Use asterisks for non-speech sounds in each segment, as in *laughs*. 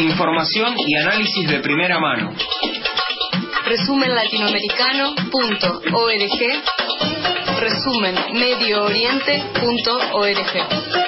Información y análisis de primera mano. Resumenlatinoamericano.org Resumen mediooriente.org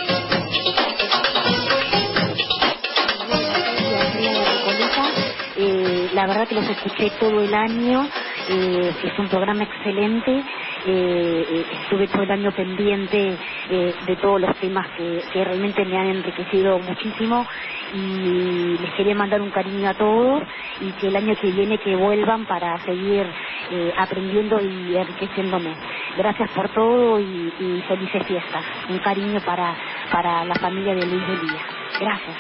Eh, la verdad que los escuché todo el año, eh, es un programa excelente, eh, eh, estuve todo el año pendiente eh, de todos los temas que, realmente me han enriquecido muchísimo y les quería mandar un cariño a todos y que el año que viene que vuelvan para seguir eh, aprendiendo y enriqueciéndome. Gracias por todo y, y felices fiestas. Un cariño para, para la familia de Luis de Lía. Gracias.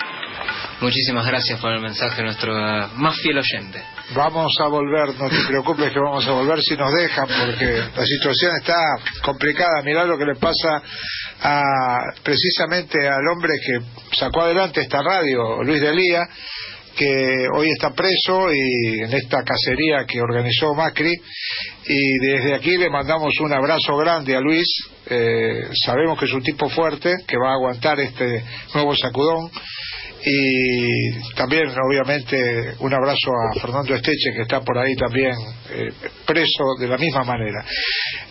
Muchísimas gracias por el mensaje, nuestro más fiel oyente. Vamos a volver, no te preocupes que vamos a volver si nos dejan, porque la situación está complicada. Mirá lo que le pasa a precisamente al hombre que sacó adelante esta radio, Luis de Lía, que hoy está preso y en esta cacería que organizó Macri. Y desde aquí le mandamos un abrazo grande a Luis. Eh, sabemos que es un tipo fuerte que va a aguantar este nuevo sacudón y también obviamente un abrazo a Fernando Esteche que está por ahí también eh, preso de la misma manera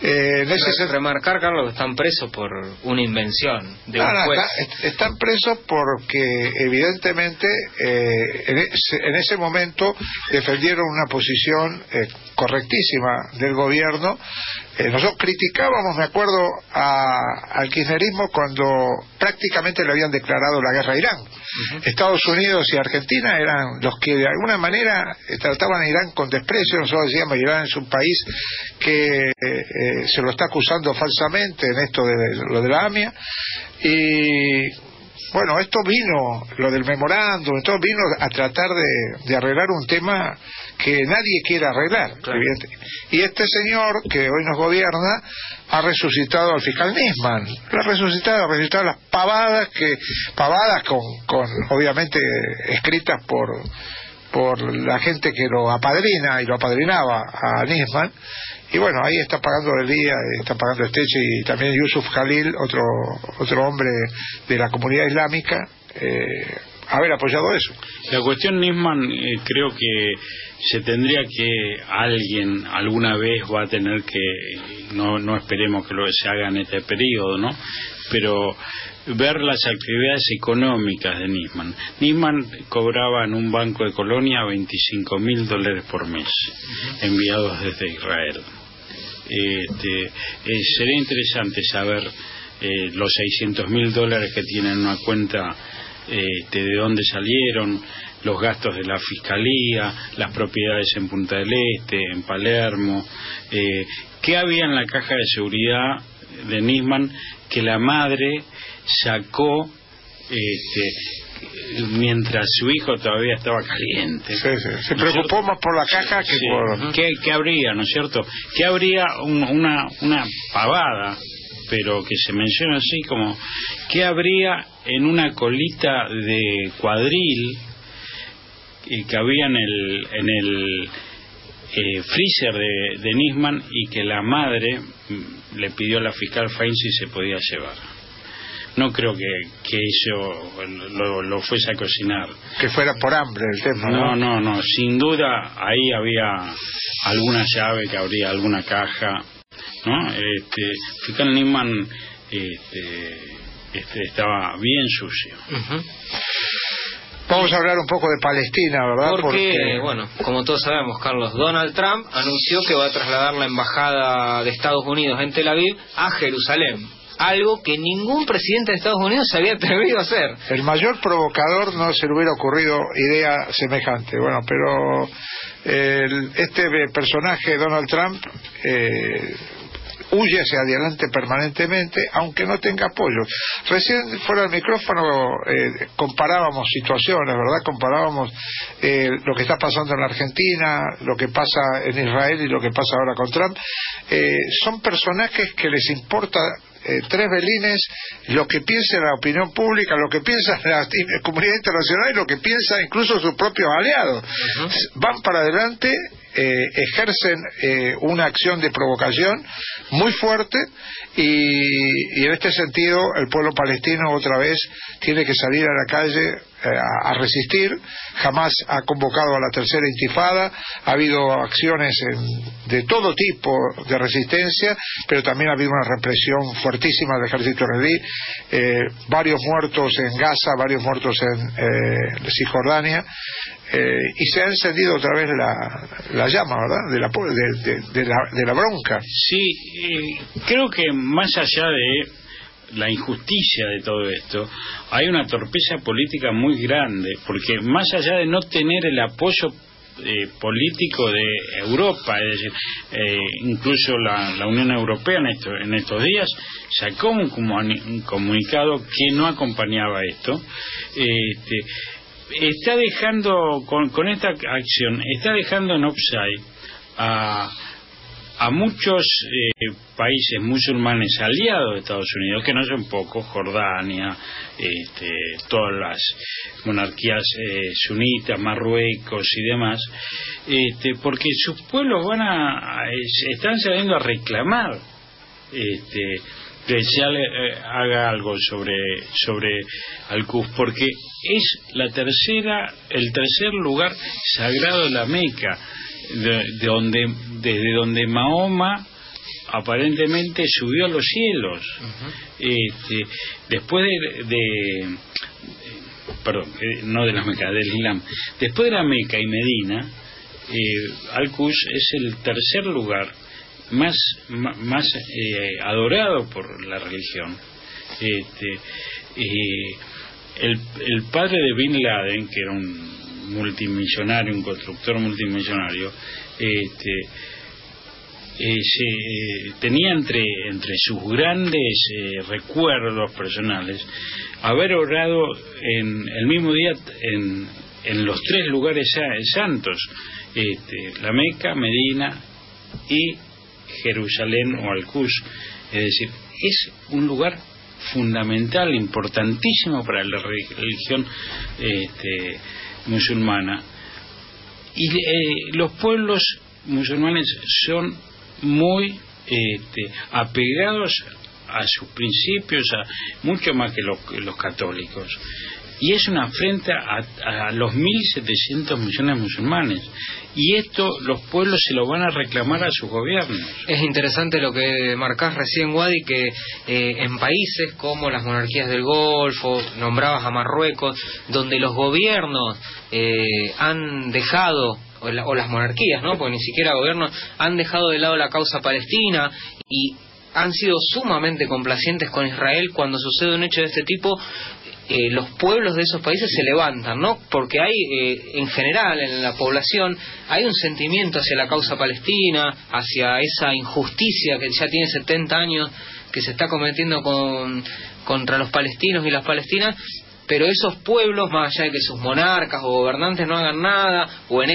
eh, en ese Re- remarcar, Carlos, que están presos por una invención de un no, juez. está- est- están presos porque evidentemente eh, en, ese, en ese momento defendieron una posición eh, correctísima del gobierno. Eh, nosotros criticábamos, me acuerdo, a- al kirchnerismo cuando prácticamente le habían declarado la guerra a Irán. Estados Unidos y Argentina eran los que de alguna manera eh, trataban a Irán con desprecio. Nosotros decíamos Irán es un país que eh, eh, se lo está acusando falsamente en esto de lo de la AMIA. Y bueno, esto vino, lo del memorándum, esto vino a tratar de, de arreglar un tema que nadie quiere arreglar. Y este señor que hoy nos gobierna ha resucitado al fiscal Nisman. Lo ha resucitado, ha resucitado las pavadas que pavadas con, con obviamente escritas por por la gente que lo apadrina y lo apadrinaba a Nisman y bueno ahí está pagando el día está pagando Esteche y también Yusuf Khalil otro otro hombre de la comunidad islámica eh, haber apoyado eso La cuestión Nisman eh, creo que se tendría que alguien alguna vez va a tener que no no esperemos que lo se haga en este periodo, ¿no? Pero ver las actividades económicas de Nisman. Nisman cobraba en un banco de Colonia 25 mil dólares por mes enviados desde Israel. Este, eh, sería interesante saber eh, los 600 mil dólares que tienen en una cuenta este, de dónde salieron, los gastos de la fiscalía, las propiedades en Punta del Este, en Palermo, eh, qué había en la caja de seguridad de Nisman que la madre sacó este, mientras su hijo todavía estaba caliente. Sí, sí. se preocupó más por la caja que Sí. por ¿Qué, qué habría, no es cierto? ¿Qué habría un- una, una pavada, pero que se menciona así como, ¿qué habría en una colita de cuadril eh, que había en el, en el eh, freezer de, de Nisman y que la madre mm, le pidió a la fiscal Fain si se podía llevar? No creo que, que eso lo, lo fuese a cocinar. que fuera por hambre el tema No, no, no, sin duda ahí había alguna llave que abría alguna caja, ¿no? Este, fiscal Nisman este, este, estaba bien sucio. Vamos a hablar un poco de Palestina verdad Porque, bueno, como todos sabemos, Carlos, Donald Trump anunció que va a trasladar la embajada de Estados Unidos en Tel Aviv a Jerusalén. Algo que ningún presidente de Estados Unidos se había atrevido a hacer. El mayor provocador no se le hubiera ocurrido idea semejante. Bueno, pero el- este personaje, Donald Trump, eh, huye hacia adelante permanentemente, aunque no tenga apoyo. Recién fuera del micrófono eh, comparábamos situaciones, ¿verdad? Comparábamos eh, lo que está pasando en la Argentina, lo que pasa en Israel y lo que pasa ahora con Trump. Eh, son personajes que les importa tres velines lo que piensa la opinión pública, lo que piensa la *laughs* comunidad internacional y lo que piensa incluso sus propios aliados. Van para adelante eh, ejercen eh, una acción de provocación muy fuerte y, en este sentido el pueblo palestino otra vez tiene que salir a la calle a, resistir. Jamás ha convocado a la tercera intifada. Ha habido acciones de todo tipo de resistencia, pero también ha habido una represión fuertísima del ejército israelí. varios muertos en Gaza, varios muertos en Cisjordania. Eh, y se ha encendido otra vez la, llama, ¿verdad? De la, de, la, de la bronca. Sí, eh, creo que más allá de la injusticia de todo esto, hay una torpeza política muy grande, porque más allá de no tener el apoyo eh, político de Europa, es decir, incluso la, Unión Europea en, esto, en estos días sacó un, un comunicado que no acompañaba esto. Este, está dejando, con, con esta acción, está dejando en offside a, a muchos eh, países musulmanes aliados de Estados Unidos, que no son pocos, Jordania, este, todas las monarquías eh, sunitas, Marruecos y demás, este, porque sus pueblos van a, están saliendo a reclamar este, que se eh, haga algo sobre sobre Al-Qus porque es la tercera el tercer lugar sagrado de la Meca de, donde desde donde Mahoma aparentemente subió a los cielos. Este, después de, perdón eh, no de la Meca del Islam. Después de la Meca y Medina eh, Al-Qus es el tercer lugar más, más eh, adorado por la religión. Este, el, el, padre de Bin Laden, que era un multimillonario, un constructor multimillonario, este, eh, eh, tenía entre, entre sus grandes recuerdos personales haber orado en el mismo día en, en los tres lugares santos, este, la Meca, Medina y Jerusalén o Al-Quds. Es decir, es un lugar fundamental, importantísimo para la religión este, musulmana. Y eh, los pueblos musulmanes son muy este, apegados a sus principios, a, mucho más que los católicos y es una afrenta a, a los 1.700 millones musulmanes. Y esto los pueblos se lo van a reclamar a sus gobiernos. Es interesante lo que marcás recién, Wadi, que eh, en países como las monarquías del Golfo, nombrabas a Marruecos, donde los gobiernos eh, han dejado o, las monarquías, ¿no? Porque ni siquiera gobiernos han dejado de lado la causa palestina y han sido sumamente complacientes con Israel cuando sucede un hecho de este tipo eh, los pueblos de esos países se levantan, ¿no? Porque hay, eh, en general, en la población, hay un sentimiento hacia la causa palestina, hacia esa injusticia que ya tiene 70 años que se está cometiendo con, contra los palestinos y las palestinas, pero esos pueblos, más allá de que sus monarcas o gobernantes no hagan nada, o en,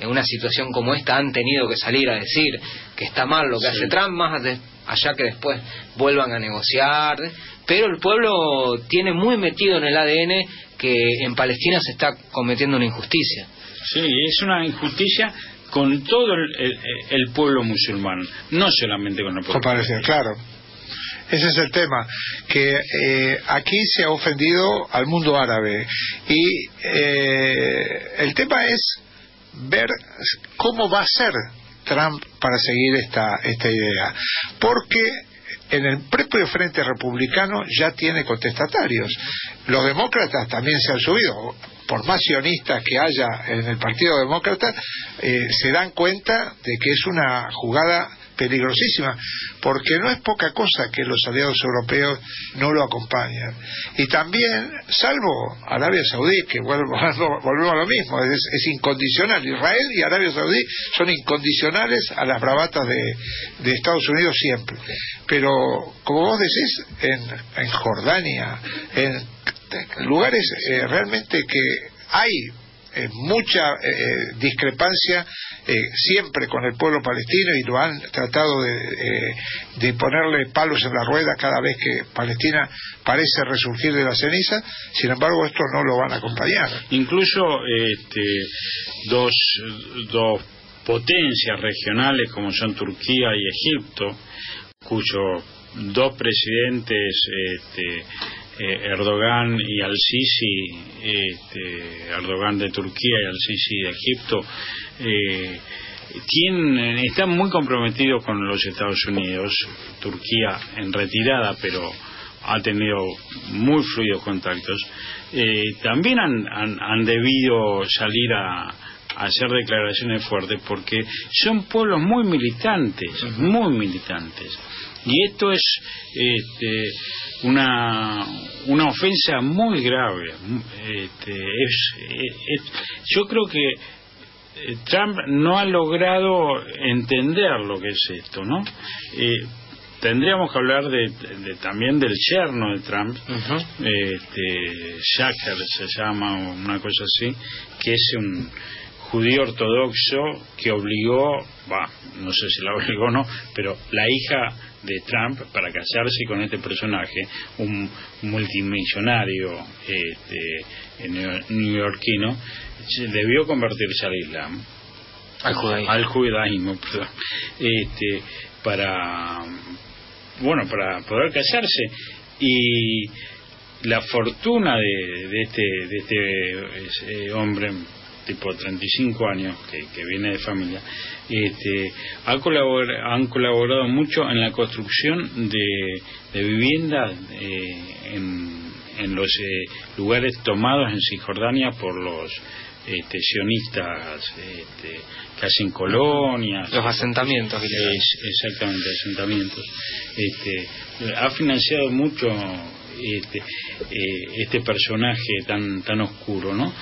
en una situación como esta han tenido que salir a decir que está mal lo que hace Trump, más allá que después vuelvan a negociar, pero el pueblo tiene muy metido en el ADN que en Palestina se está cometiendo una injusticia. Sí, es una injusticia con todo el, pueblo musulmán, no solamente con el pueblo. Parece, claro. Ese es el tema, que eh, aquí se ha ofendido al mundo árabe y eh, el tema es ver cómo va a ser Trump para seguir esta, esta idea. Porque en el propio Frente Republicano ya tiene contestatarios. Los demócratas también se han subido. Por más sionistas que haya en el Partido Demócrata, eh, se dan cuenta de que es una jugada peligrosísima, porque no es poca cosa que los aliados europeos no lo acompañan. Y también, salvo Arabia Saudí, que volvemos a lo mismo, es, incondicional. Israel y Arabia Saudí son incondicionales a las bravatas de, Estados Unidos siempre. Pero, como vos decís, en, en Jordania, en lugares eh, realmente que hay eh, mucha eh, discrepancia siempre con el pueblo palestino y lo han tratado de, ponerle palos en la rueda cada vez que Palestina parece resurgir de la ceniza, sin embargo estos no lo van a acompañar. Incluso este, dos, dos potencias regionales como son Turquía y Egipto, cuyos dos presidentes este, eh, Erdogan y Al-Sisi, este, Erdogan de Turquía y Al-Sisi de Egipto, eh, tienen, están muy comprometidos con los Estados Unidos, Turquía en retirada, pero ha tenido muy fluidos contactos, eh, también han, han, debido salir a, hacer declaraciones fuertes porque son pueblos muy militantes, muy militantes. Y esto es este, una, una ofensa muy grave. Este, es, yo creo que eh, Trump no ha logrado entender lo que es esto, ¿no? Eh, tendríamos que hablar de, también del yerno de Trump, este, se llama, una cosa así, que es un judío ortodoxo que obligó, va, no sé si la obligó o no, pero la hija de Trump para casarse con este personaje, un multimillonario este, neoyorquino, debió convertirse al Islam. Al judaísmo. Al judaísmo, Este, para, bueno, para poder casarse. Y la fortuna de, de este, de este eh, hombre tipo 35 años, que, que viene de familia, este, ha han colaborado mucho en la construcción de, viviendas eh, en, en, los eh, lugares tomados en Cisjordania por los este, sionistas este, que hacen colonias. Los asentamientos. exactamente, asentamientos. Este, ha financiado mucho este, eh, este personaje tan, tan oscuro, ¿no?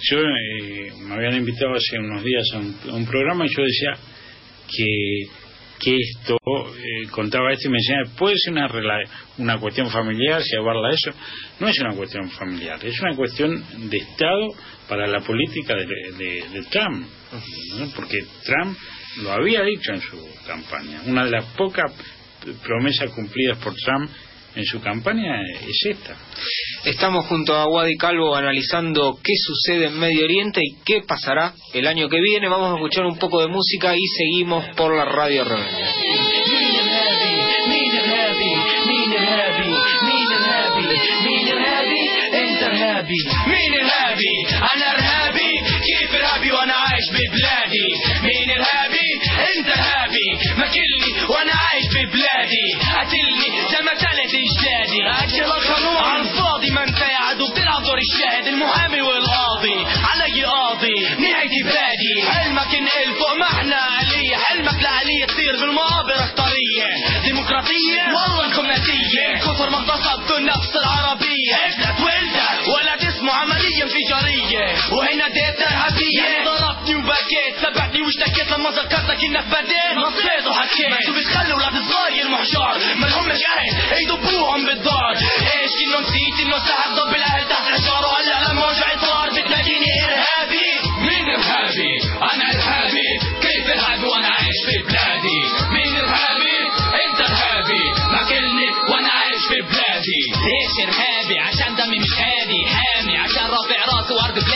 Yo eh, me habían invitado hace unos días a un, programa y yo decía que, que esto, eh, contaba esto y me decía, puede ser una, una cuestión familiar, llevarla a eso. No es una cuestión familiar, es una cuestión de Estado para la política de, de, Trump. Porque Trump lo había dicho en su campaña. Una de las pocas promesas cumplidas por Trump en su campaña es esta. Estamos junto a Wadi Calvo analizando qué sucede en Medio Oriente y qué pasará el año que viene. Vamos a escuchar un poco de música y seguimos por la radio rebelde. ماكلني وأنا عايش في بلادي قاتلني ما قتلت إجدادي. اكل القانون على الفاضي ما أنت يا عدو بتلعب دور الشاهد. المحامي والقاضي علي قاضي. نهايتي بادي حلمك انقل فوق ما إحنا علية. حلمك لعليه تطير بالمقابر اختاريه ديمقراطية. والله انكم ناسيه الكفر ما اغتصبتوا النفس العربية. ابنك ولدك ولا تسمع عمليه انفجاريه وهنا ديت الحبيه وبكيت سبقتني واشتكيت لما ذكرتك إنك بديت. نصيت وحكيت. أنتوا بتخلوا ولاد صغير محشار ما لهمش أهل يدبوهم بالدار. إيش إنه نسيت إنه سحب ضب الأهل تحت الحجار وهلا لما وجعي صار بتلاقيني إرهابي. مين إرهابي؟ أنا إرهابي. كيف إرهابي وأنا عايش في بلادي؟ مين إرهابي؟ أنت إرهابي. ماكلني وأنا عايش في بلادي. ليش إرهابي؟ عشان دمي مش هادي. حامي عشان رافع راسي وأرض بلادي.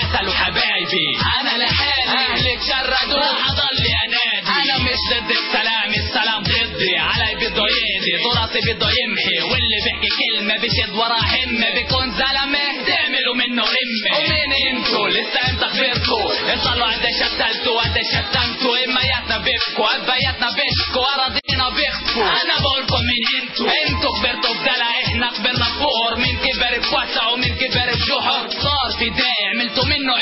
اسالوا حبايبي. أنا لحالي أهلي تشردوا حضلي أنادي. أنا مش ضد السلام السلام ضدي. علي بده يهدي تراثي بده يمحي. واللي بيحكي كلمة بشد ورا همة. بيكون زلمة تعملوا منه رمه ومين أنتوا؟ لسه إمتى خبرتوا؟ اصلوا قد شتلتوا قد شتمتوا. امياتنا بيبكوا ابياتنا بيشكوا أراضينا بيخفوا. أنا بقولكم مين أنتوا؟ أنتوا كبرتوا بدلع إحنا كبرنا فقر مين كبر بوسع ومين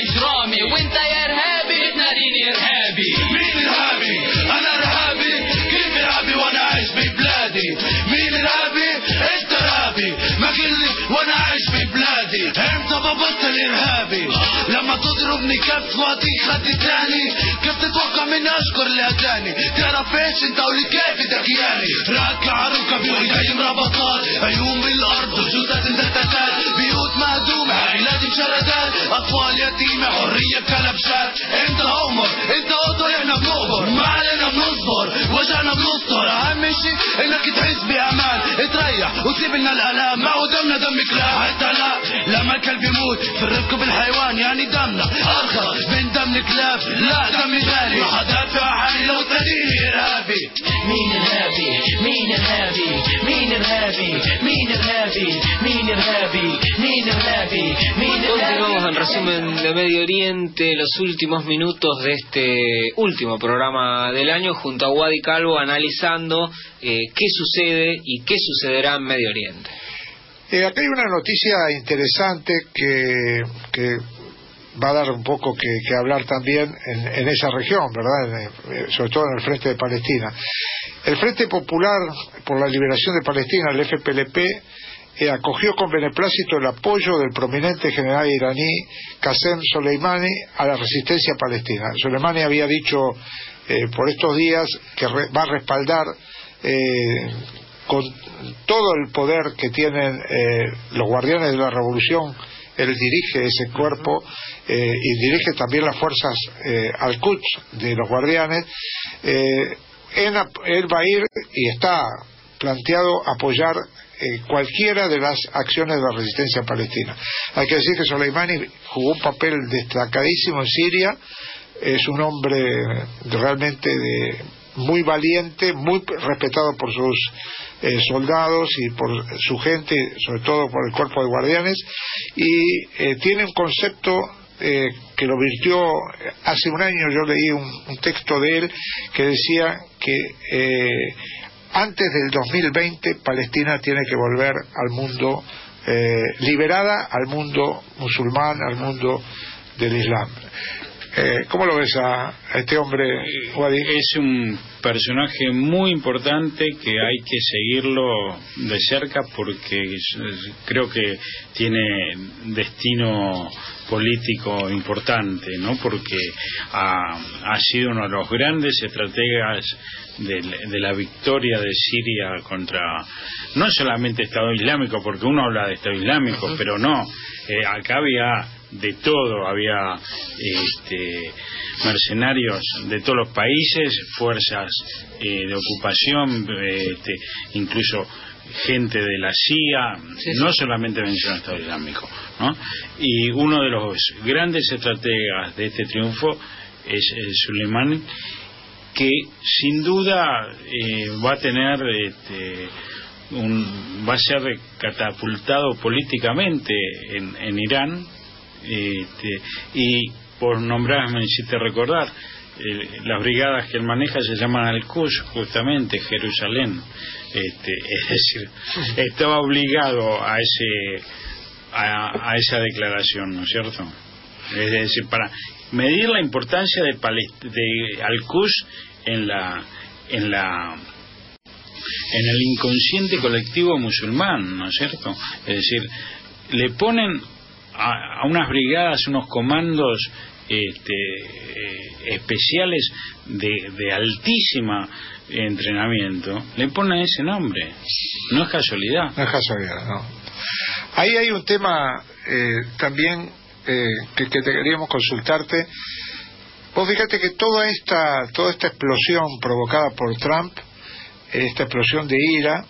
إجرامي وإنت يا إرهابي. بتناديني إرهابي. مين إرهابي؟ أنا إرهابي. كيف إرهابي وأنا عايش في بلادي مين إرهابي؟ انت إرهابي؟ ما وأنا عايش في بلادي إمتى ببطل ارهابي لما تضربني كف واطي خد تاني. كيف تتوقع مني أشكر الاغاني تعرف إيش أنت ولي كيف ده كياني راكع ركبي وجاي مربطات عيون بالأرض وجوزات تتتال مهدومة عائلات مشردات أطفال يتيمة حرية بكلبشات أنت عمر أنت قطر إحنا بنقبر ما علينا بنصبر وجعنا بنستر أهم شيء إنك تحس بأمان. تريح وتسيب لنا الألام. ما هو دمنا دم كلاب حتى لا. لما الكلب يموت في الرفق بالحيوان يعني دمنا. ارخص من دم الكلاب لا دمي غالي ما حدافع حالي لو تديني ارهابي مين ارهابي مين ارهابي مين ارهابي مين ارهابي مين ارهابي مين ارهابي Entonces vamos al resumen de Medio Oriente, los últimos minutos de este último programa del año, junto a Wadi Calvo analizando eh, qué sucede y qué sucederá en Medio Oriente. Eh, acá hay una noticia interesante que, que va a dar un poco que, que hablar también en, en, esa región, ¿verdad? En, eh, sobre todo en el Frente de Palestina. El Frente Popular por la Liberación de Palestina, el FPLP, eh, acogió con beneplácito el apoyo del prominente general iraní Qasem Soleimani a la resistencia palestina. Soleimani había dicho eh, por estos días que re, va a respaldar eh, con todo el poder que tienen los guardianes de la revolución él dirige ese cuerpo eh, y dirige también las fuerzas eh, al Quds de los guardianes. Eh, él, él, va a ir y está planteado apoyar cualquiera de las acciones de la resistencia palestina. Hay que decir que Soleimani jugó un papel destacadísimo en Siria, es un hombre realmente de, muy valiente, muy respetado por sus eh, soldados y por su gente, sobre todo por el cuerpo de guardianes, y eh, tiene un concepto eh, que lo virtió hace un año, yo leí un, un texto de él que decía que antes del 2020 Palestina tiene que volver al mundo liberada al mundo musulmán, al mundo del Islam. Eh, ¿Cómo lo ves a, a este hombre, Wadi? Es un personaje muy importante que hay que seguirlo de cerca porque creo que tiene destino político importante, ¿no? Porque ha, ha sido uno de los grandes estrategas de, de, la victoria de Siria contra no solamente Estado Islámico, porque uno habla de Estado Islámico, pero no, eh, acá había de todo, había este, mercenarios de todos los países, fuerzas eh, de ocupación, este, incluso gente de la CIA, sí, no solamente menciona Estado Islámico, ¿no? Y uno de los grandes estrategas de este triunfo es el Suleimani, que sin duda eh, va a tener este, un, va a ser catapultado políticamente en, en Irán este, y por nombrarme, hiciste recordar, eh, las brigadas que él maneja se llaman Al-Quds, justamente, Jerusalén. Este, *laughs* es decir, estaba obligado a ese a, a, esa declaración, ¿no es cierto? Es decir, para medir la importancia de, de Al-Quds en la en la en el inconsciente colectivo musulmán, ¿no es cierto? Es decir, le ponen a, a unas brigadas, unos comandos este, eh, especiales de, de altísima entrenamiento, le ponen ese nombre. No es casualidad. No es casualidad, no. Ahí hay un tema eh, también eh, que, que te queríamos consultarte. Vos fíjate que toda esta, toda esta explosión provocada por Trump, esta explosión de ira,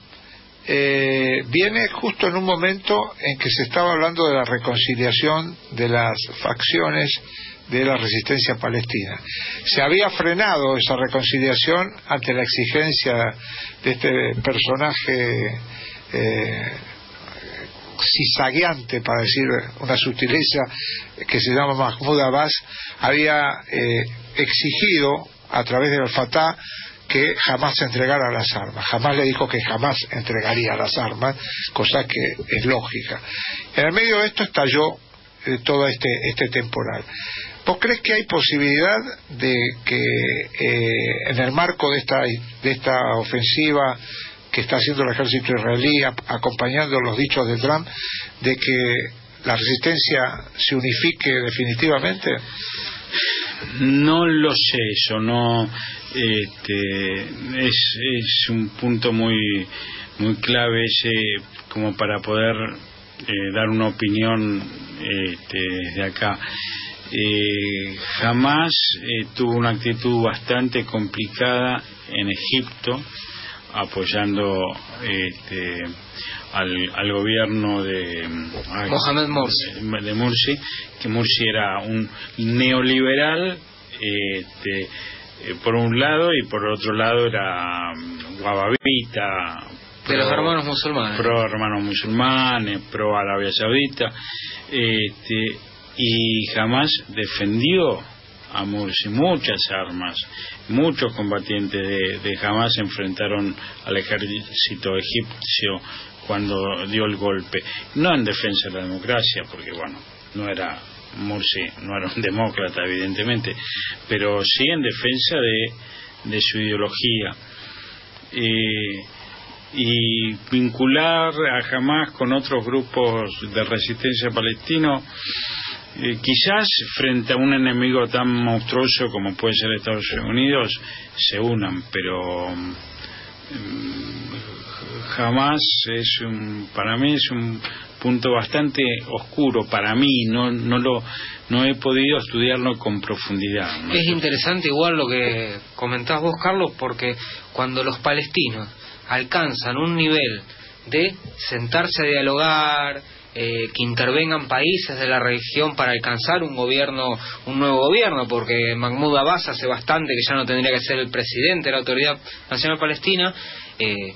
eh, viene justo en un momento en que se estaba hablando de la reconciliación de las facciones de la resistencia palestina. Se había frenado esa reconciliación ante la exigencia de este personaje eh, cizagueante, para decir una sutileza, que se llama Mahmoud Abbas, había eh, exigido a través del Fatah que jamás entregara las armas. Jamás le dijo que jamás entregaría las armas, cosa que es lógica. En el medio de esto estalló eh, todo este, este temporal. ¿Vos crees que hay posibilidad de que eh, en el marco de esta, de esta ofensiva que está haciendo el ejército israelí, acompañando los dichos de Trump, de que la resistencia se unifique definitivamente? No lo sé, eso no. Este, es, es un punto muy, muy clave ese como para poder eh, dar una opinión este, desde acá. Eh, jamás eh, tuvo una actitud bastante complicada en Egipto apoyando este, al, al gobierno de Mohamed Morsi. de Morsi, que Morsi era un neoliberal este, eh, por un lado y por otro lado era mm, guababita De los hermanos musulmanes. pro hermanos musulmanes pro Arabia Saudita este, y jamás defendió a Morsi muchas armas. Muchos combatientes de, de Hamas enfrentaron al ejército egipcio cuando dio el golpe. No en defensa de la democracia porque bueno no era Morsi no era un *laughs* demócrata evidentemente pero sí en defensa de, de su ideología. Eh, y vincular a Hamas con otros grupos de resistencia palestino eh, quizás frente a un enemigo tan monstruoso como puede ser Estados Unidos se unan pero mm, jamás es un para mí es un punto bastante oscuro para mí no no lo no he podido estudiarlo con profundidad. Es interesante igual lo que comentás vos, Carlos, porque cuando los palestinos alcanzan un nivel de sentarse a dialogar, eh, que intervengan países de la región para alcanzar un gobierno, un nuevo gobierno, porque Mahmoud Abbas hace bastante que ya no tendría que ser el presidente de la Autoridad Nacional Palestina, eh,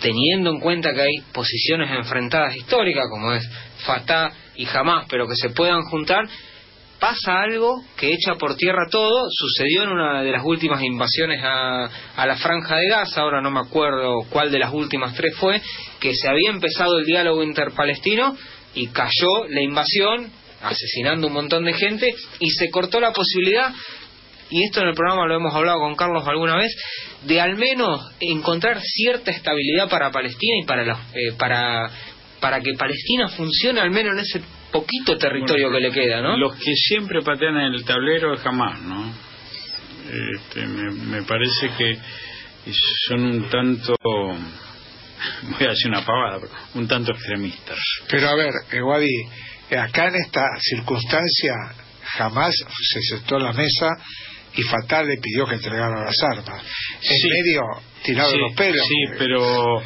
teniendo en cuenta que hay posiciones enfrentadas históricas, como es Fatah y Hamas, pero que se puedan juntar, pasa algo que echa por tierra todo, sucedió en una de las últimas invasiones a, a la franja de Gaza, ahora no me acuerdo cuál de las últimas tres fue, que se había empezado el diálogo interpalestino y cayó la invasión, asesinando un montón de gente, y se cortó la posibilidad, y esto en el programa lo hemos hablado con Carlos alguna vez, de al menos encontrar cierta estabilidad para Palestina y para, eh, para, para que Palestina funcione al menos en ese poquito territorio que le queda, ¿no? Los que siempre patean en el tablero es jamás, ¿no? Este, me, me parece que son un tanto, voy a decir una pavada, pero un tanto extremistas. Pero a ver, eh, Wadi, eh, acá en esta circunstancia jamás se sentó en la mesa y Fatal le pidió que entregara las armas. En Sí. medio tirado sí, de los pelos. Sí, pero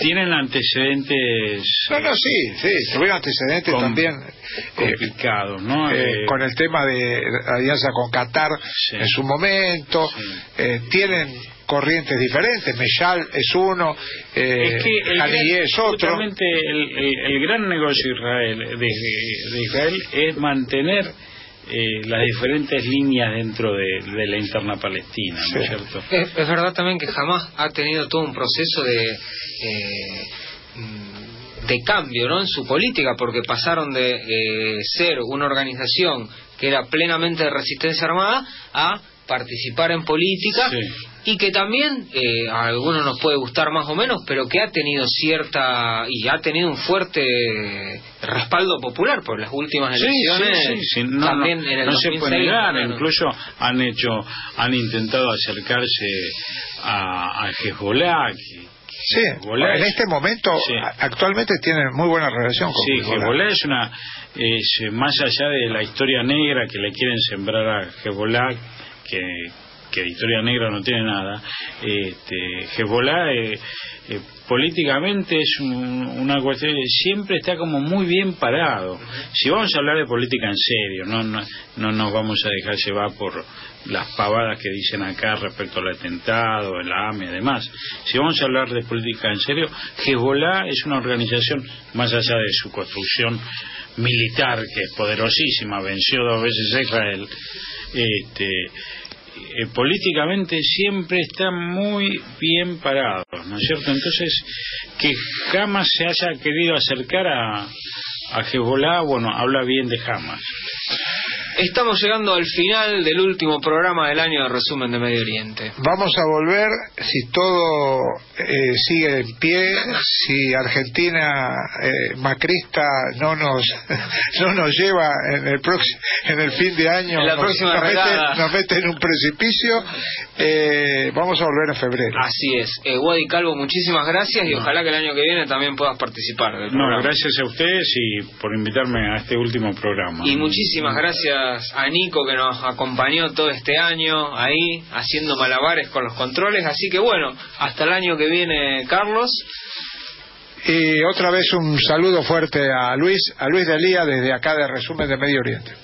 tienen antecedentes No, no, sí, sí, tuvieron antecedentes también eh, complicados, ¿no? eh, Eh, con el tema de la alianza con Qatar Sí. en su momento. Sí. eh, tienen corrientes diferentes. Meyal es uno, eh, es que el gran- es otro. el- el gran negocio de Israel, de, de Israel es mantener eh, las diferentes líneas dentro de, de la interna palestina, ¿no es Sí. cierto? Es, es verdad también que jamás ha tenido todo un proceso de eh, de cambio ¿no? en su política, porque pasaron de eh, ser una organización que era plenamente de resistencia armada a participar en política Sí. y que también eh, a algunos nos puede gustar más o menos, pero que ha tenido cierta y ha tenido un fuerte respaldo popular por las últimas elecciones. sí, sí, sí, no, también no, en el no se 2006, puede negar, incluso han hecho, han intentado acercarse a, a Hezbollah, que- Sí, Hezbollah en es- este momento, actualmente tienen muy buena relación con Sí, Hezbollah. Hezbollah es una, es, eh, más allá de la historia negra que le quieren sembrar a Hezbollah, que, que de historia negra no tiene nada, este, Hezbollah eh, eh, políticamente es un- una cuestión, siempre está como muy bien parado. Si vamos a hablar de política en serio, no, no, no nos vamos a dejar llevar por las pavadas que dicen acá respecto al atentado, el AME y demás. Si vamos a hablar de política en serio, Hezbollah es una organización, más allá de su construcción militar, que es poderosísima, venció dos veces a Israel, este, eh, políticamente siempre está muy bien parado, ¿no es cierto? Entonces, que Hamas se haya querido acercar a, a Hezbollah, bueno, habla bien de Hamas. Estamos llegando al final del último programa del año de resumen de Medio Oriente. Vamos a volver si todo eh, sigue en pie, si Argentina eh, macrista no nos *laughs* no nos lleva en el próximo en el fin de año En la nos, próxima nos mete, nos mete en un precipicio. eh, vamos a volver en febrero. Así es. Eh, Wadi Calvo, muchísimas gracias y ojalá que el año que viene también puedas participar del No, programa. gracias a ustedes y por invitarme a este último programa. Y muchísimas gracias a Nico que nos acompañó todo este año ahí haciendo malabares con los controles. Así que bueno, hasta el año que viene, Carlos. Y otra vez un saludo fuerte a Luis, a Luis Delía desde acá de Resumen de Medio Oriente.